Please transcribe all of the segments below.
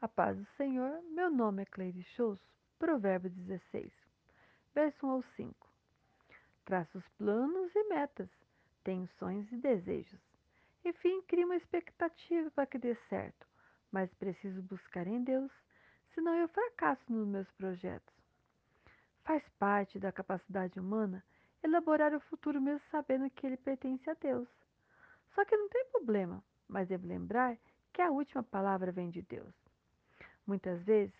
A paz do Senhor, meu nome é Cleide Shows, Provérbio 16, verso 1 ao 5. Traça os planos e metas, tenho sonhos e desejos. Enfim, cria uma expectativa para que dê certo, mas preciso buscar em Deus, senão eu fracasso nos meus projetos. Faz parte da capacidade humana elaborar o futuro mesmo sabendo que ele pertence a Deus. Só que não tem problema, mas devo lembrar que a última palavra vem de Deus. Muitas vezes,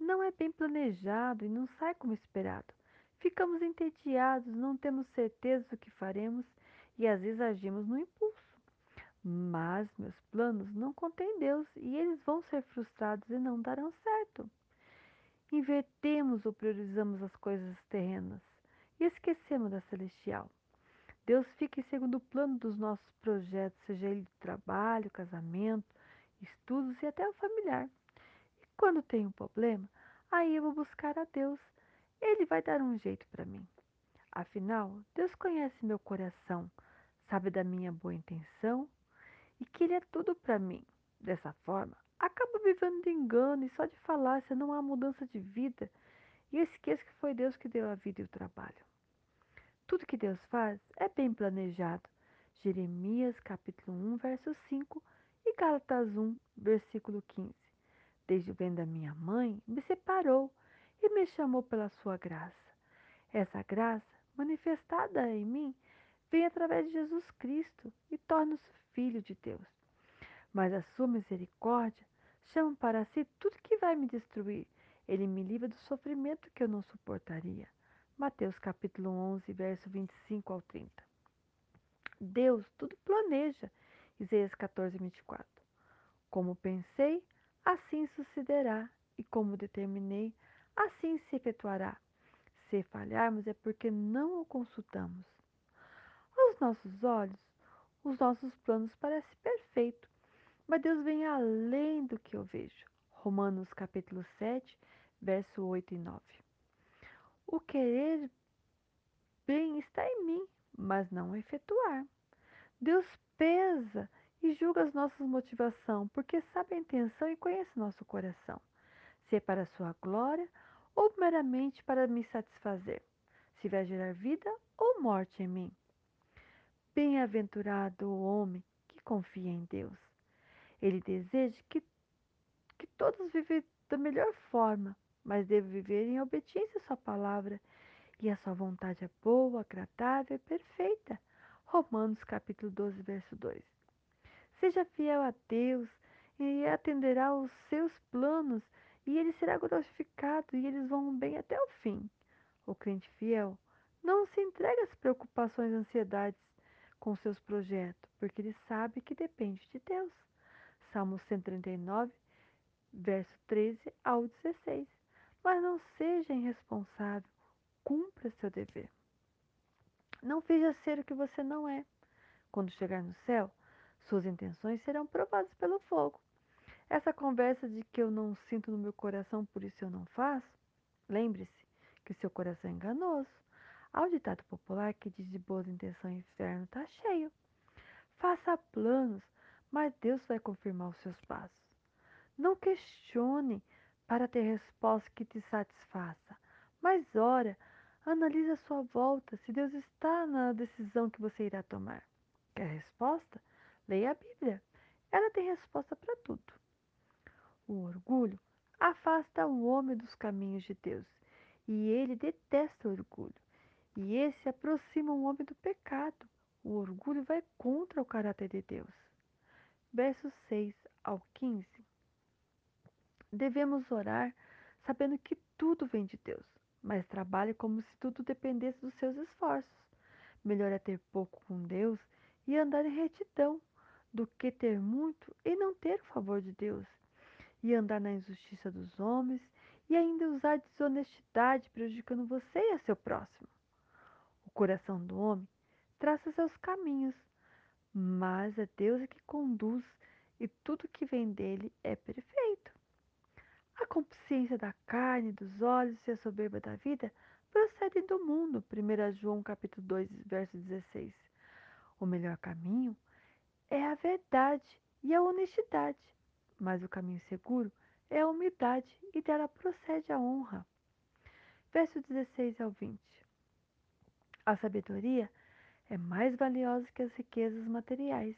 não é bem planejado e não sai como esperado. Ficamos entediados, não temos certeza do que faremos e às vezes agimos no impulso. Mas meus planos não contêm Deus e eles vão ser frustrados e não darão certo. Invertemos ou priorizamos as coisas terrenas e esquecemos da celestial. Deus fica em segundo plano dos nossos projetos, seja ele de trabalho, casamento, estudos e até o familiar. Quando tem um problema, aí eu vou buscar a Deus. Ele vai dar um jeito para mim. Afinal, Deus conhece meu coração, sabe da minha boa intenção e que Ele é tudo para mim. Dessa forma, acabo vivendo de engano e só de falar se não há mudança de vida e esqueço que foi Deus que deu a vida e o trabalho. Tudo que Deus faz é bem planejado. Jeremias capítulo 1, verso 5 e Gálatas 1, versículo 15 desde o ventre da minha mãe, me separou e me chamou pela sua graça. Essa graça, manifestada em mim, vem através de Jesus Cristo e torna-se filho de Deus. Mas a sua misericórdia chama para si tudo que vai me destruir. Ele me livra do sofrimento que eu não suportaria. Mateus capítulo 11, verso 25 ao 30. Deus tudo planeja. Isaías 14, 24. Como pensei, assim sucederá, e como determinei, assim se efetuará. Se falharmos é porque não o consultamos. Aos nossos olhos, os nossos planos parecem perfeitos, mas Deus vem além do que eu vejo. Romanos capítulo 7, verso 8 e 9. O querer bem está em mim, mas não efetuar. Deus pesa e julga as nossas motivações, porque sabe a intenção e conhece nosso coração, se é para sua glória ou meramente para me satisfazer, se vai gerar vida ou morte em mim. Bem-aventurado o homem que confia em Deus. Ele deseja que, que todos vivem da melhor forma, mas deve viver em obediência à sua palavra, e a sua vontade é boa, agradável e perfeita. Romanos capítulo 12, verso 2. Seja fiel a Deus e atenderá aos seus planos e ele será glorificado e eles vão bem até o fim. O crente fiel não se entrega às preocupações e ansiedades com seus projetos, porque ele sabe que depende de Deus. Salmo 139, verso 13 ao 16. Mas não seja irresponsável, cumpra seu dever. Não finja ser o que você não é. Quando chegar no céu, suas intenções serão provadas pelo fogo. Essa conversa de que eu não sinto no meu coração, por isso eu não faço, lembre-se que seu coração é enganoso. Há o ditado popular que diz de boas intenções inferno está cheio. Faça planos, mas Deus vai confirmar os seus passos. Não questione para ter resposta que te satisfaça, mas ora, analise a sua volta se Deus está na decisão que você irá tomar. Quer resposta? Leia a Bíblia. Ela tem resposta para tudo. O orgulho afasta o homem dos caminhos de Deus, e ele detesta o orgulho. E esse aproxima o homem do pecado. O orgulho vai contra o caráter de Deus. Versos 6 ao 15. Devemos orar sabendo que tudo vem de Deus, mas trabalhe como se tudo dependesse dos seus esforços. Melhor é ter pouco com Deus e andar em retidão do que ter muito e não ter o favor de Deus, e andar na injustiça dos homens e ainda usar desonestidade prejudicando você e a seu próximo. O coração do homem traça seus caminhos, mas é Deus que conduz e tudo que vem dele é perfeito. A consciência da carne, dos olhos e a soberba da vida procedem do mundo. 1 João capítulo 2, verso 16. O melhor caminho é a verdade e a honestidade, mas o caminho seguro é a humildade e dela procede a honra. Verso 16 ao 20. A sabedoria é mais valiosa que as riquezas materiais,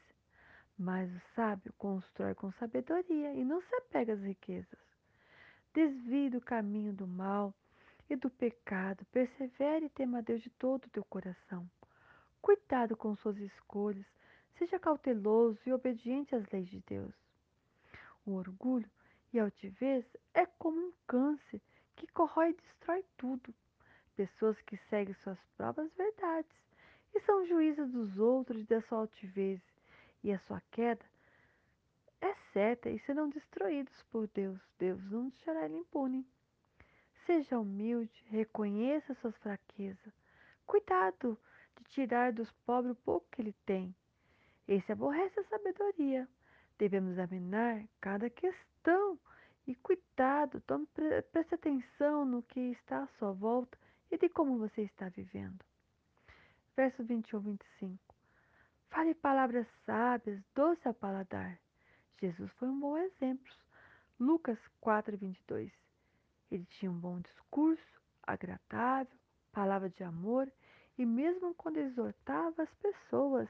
mas o sábio constrói com sabedoria e não se apega às riquezas. Desvie do caminho do mal e do pecado, persevere e tema a Deus de todo o teu coração. Cuidado com suas escolhas, seja cauteloso e obediente às leis de Deus. O orgulho e a altivez é como um câncer que corrói e destrói tudo. Pessoas que seguem suas próprias verdades e são juízes dos outros e da sua altivez, e a sua queda é certa e serão destruídos por Deus. Deus não deixará ele impune. Seja humilde, reconheça suas fraquezas. Cuidado de tirar dos pobres o pouco que ele tem. Esse aborrece a sabedoria. Devemos examinar cada questão e cuidado, tome, preste atenção no que está à sua volta e de como você está vivendo. Verso 21, 25. Fale palavras sábias, doce ao paladar. Jesus foi um bom exemplo. Lucas 4, 22. Ele tinha um bom discurso, agradável, palavra de amor e mesmo quando exortava as pessoas.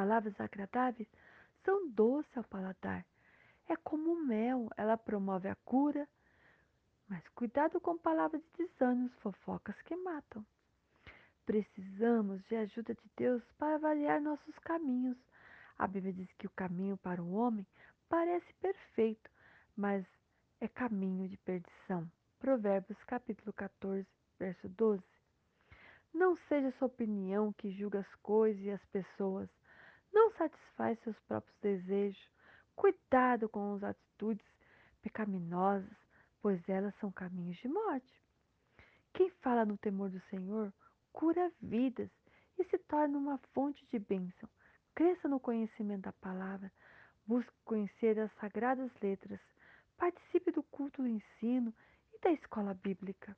Palavras agradáveis são doces ao paladar. É como mel, ela promove a cura. Mas cuidado com palavras de desânimo, fofocas que matam. Precisamos de ajuda de Deus para avaliar nossos caminhos. A Bíblia diz que o caminho para o homem parece perfeito, mas é caminho de perdição. Provérbios capítulo 14, verso 12. Não seja sua opinião que julga as coisas e as pessoas. Não satisfaz seus próprios desejos. Cuidado com as atitudes pecaminosas, pois elas são caminhos de morte. Quem fala no temor do Senhor cura vidas e se torna uma fonte de bênção. Cresça no conhecimento da palavra, busque conhecer as sagradas letras, participe do culto do ensino e da escola bíblica.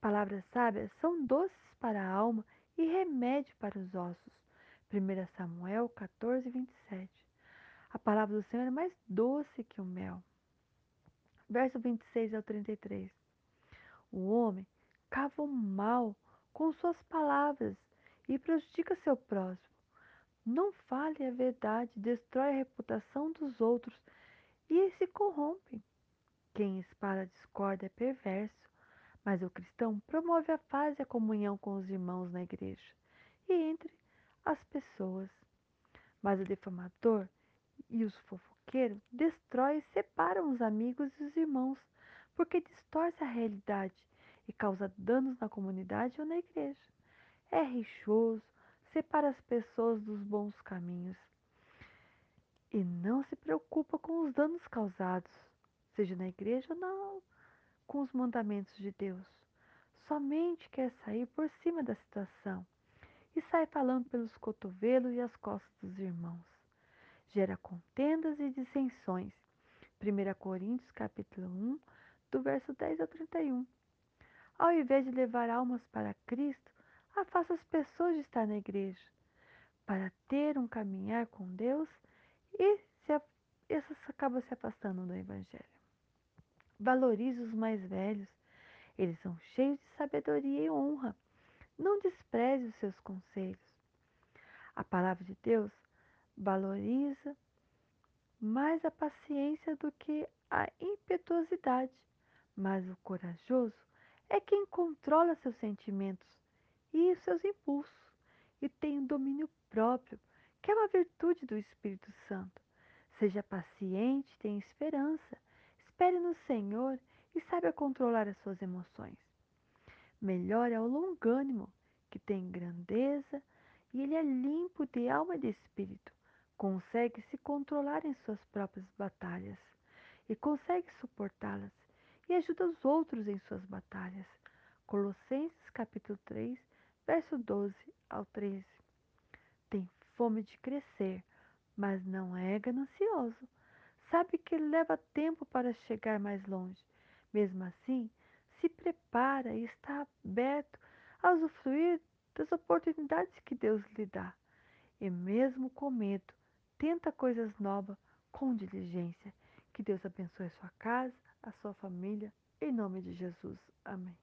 Palavras sábias são doces para a alma e remédio para os ossos. 1 Samuel 14, 27. A palavra do Senhor é mais doce que o mel. Verso 26 ao 33. O homem cava o mal com suas palavras e prejudica seu próximo. Não fale a verdade, destrói a reputação dos outros e se corrompe. Quem espalha discórdia é perverso, mas o cristão promove a paz e a comunhão com os irmãos na igreja e entre as pessoas. Mas o defamador e os fofoqueiros destrói e separam os amigos e os irmãos, porque distorce a realidade e causa danos na comunidade ou na igreja. É rixoso, separa as pessoas dos bons caminhos e não se preocupa com os danos causados, seja na igreja ou não, com os mandamentos de Deus. Somente quer sair por cima da situação e sai falando pelos cotovelos e as costas dos irmãos. Gera contendas e dissensões. 1 Coríntios capítulo 1, do verso 10 ao 31. Ao invés de levar almas para Cristo, afasta as pessoas de estar na igreja, para ter um caminhar com Deus e se, essas acabam se afastando do Evangelho. Valorize os mais velhos, eles são cheios de sabedoria e honra. Não despreze os seus conselhos. A palavra de Deus valoriza mais a paciência do que a impetuosidade, mas o corajoso é quem controla seus sentimentos e seus impulsos e tem um domínio próprio, que é uma virtude do Espírito Santo. Seja paciente, tenha esperança, espere no Senhor e saiba controlar as suas emoções. Melhor é o longânimo, que tem grandeza e ele é limpo de alma e de espírito. Consegue se controlar em suas próprias batalhas e consegue suportá-las e ajuda os outros em suas batalhas. Colossenses capítulo 3, verso 12 ao 13. Tem fome de crescer, mas não é ganancioso. Sabe que leva tempo para chegar mais longe. Mesmo assim, se prepara e está aberto a usufruir das oportunidades que Deus lhe dá. E mesmo com medo, tenta coisas novas com diligência. Que Deus abençoe a sua casa, a sua família, em nome de Jesus. Amém.